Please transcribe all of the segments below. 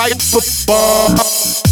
gotta use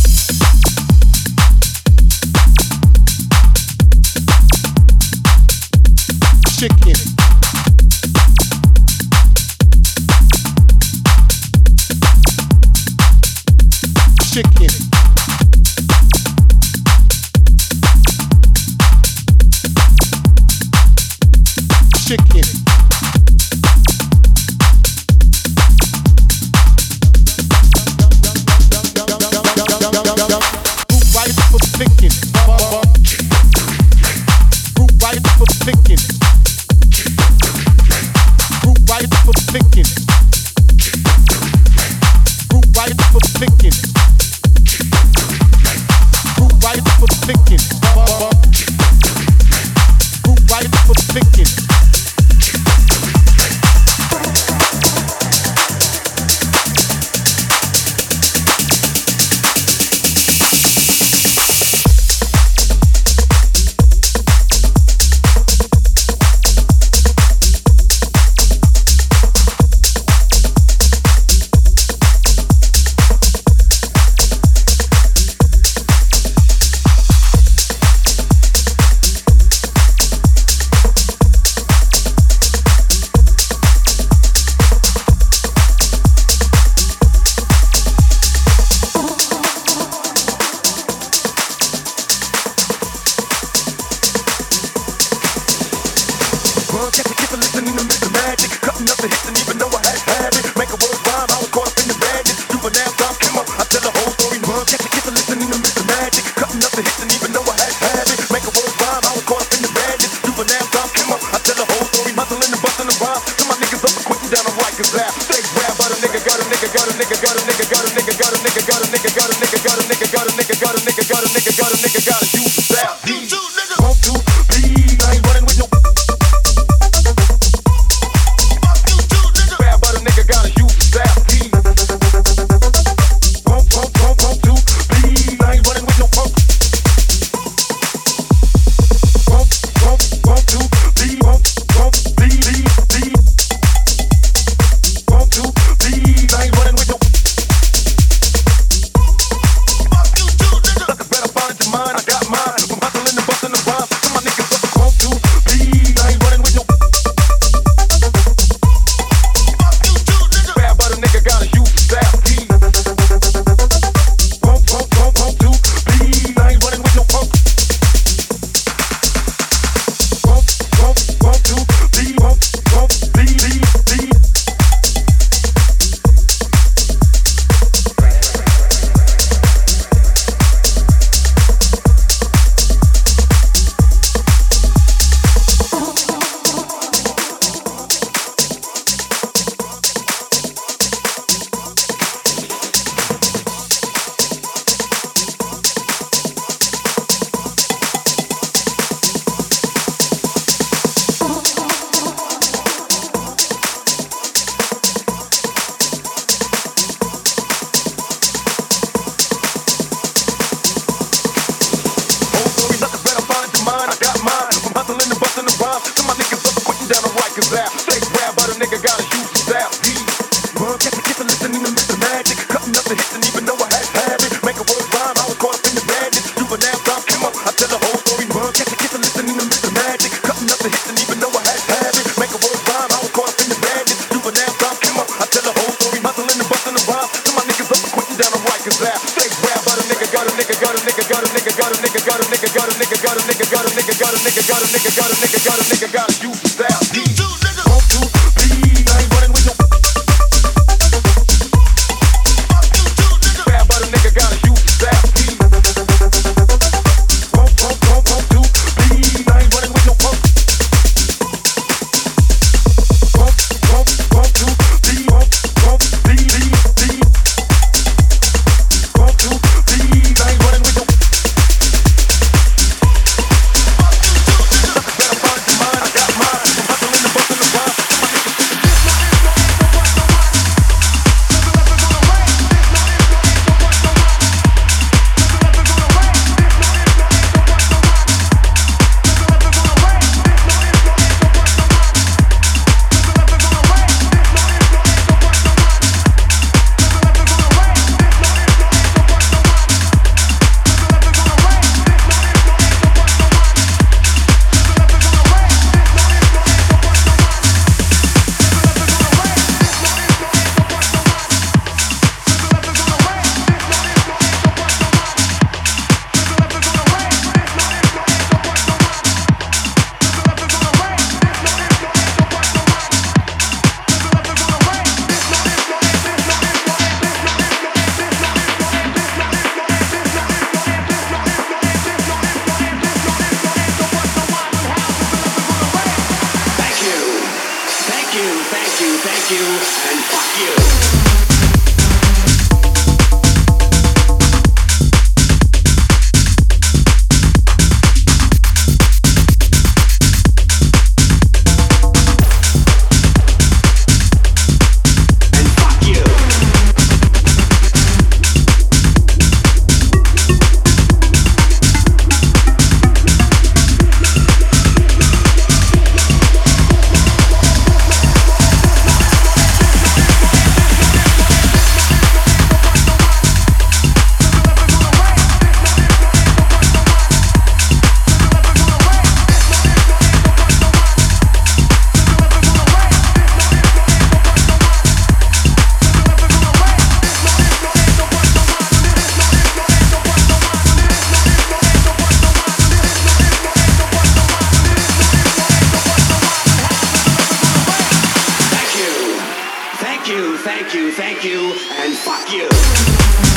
thank you, thank you, and fuck you.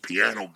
Piano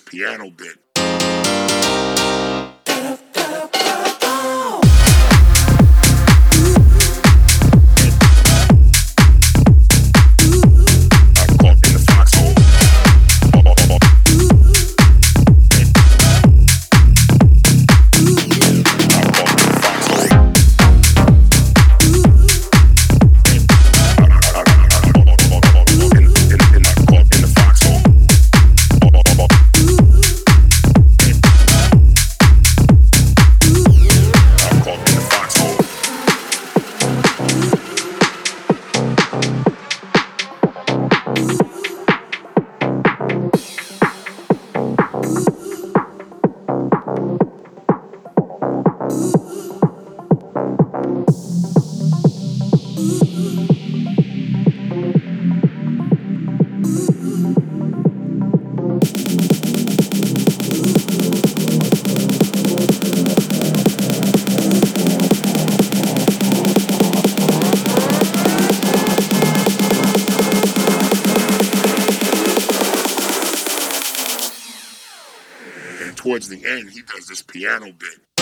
piano bit. This piano bit.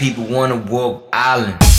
People wanna walk island.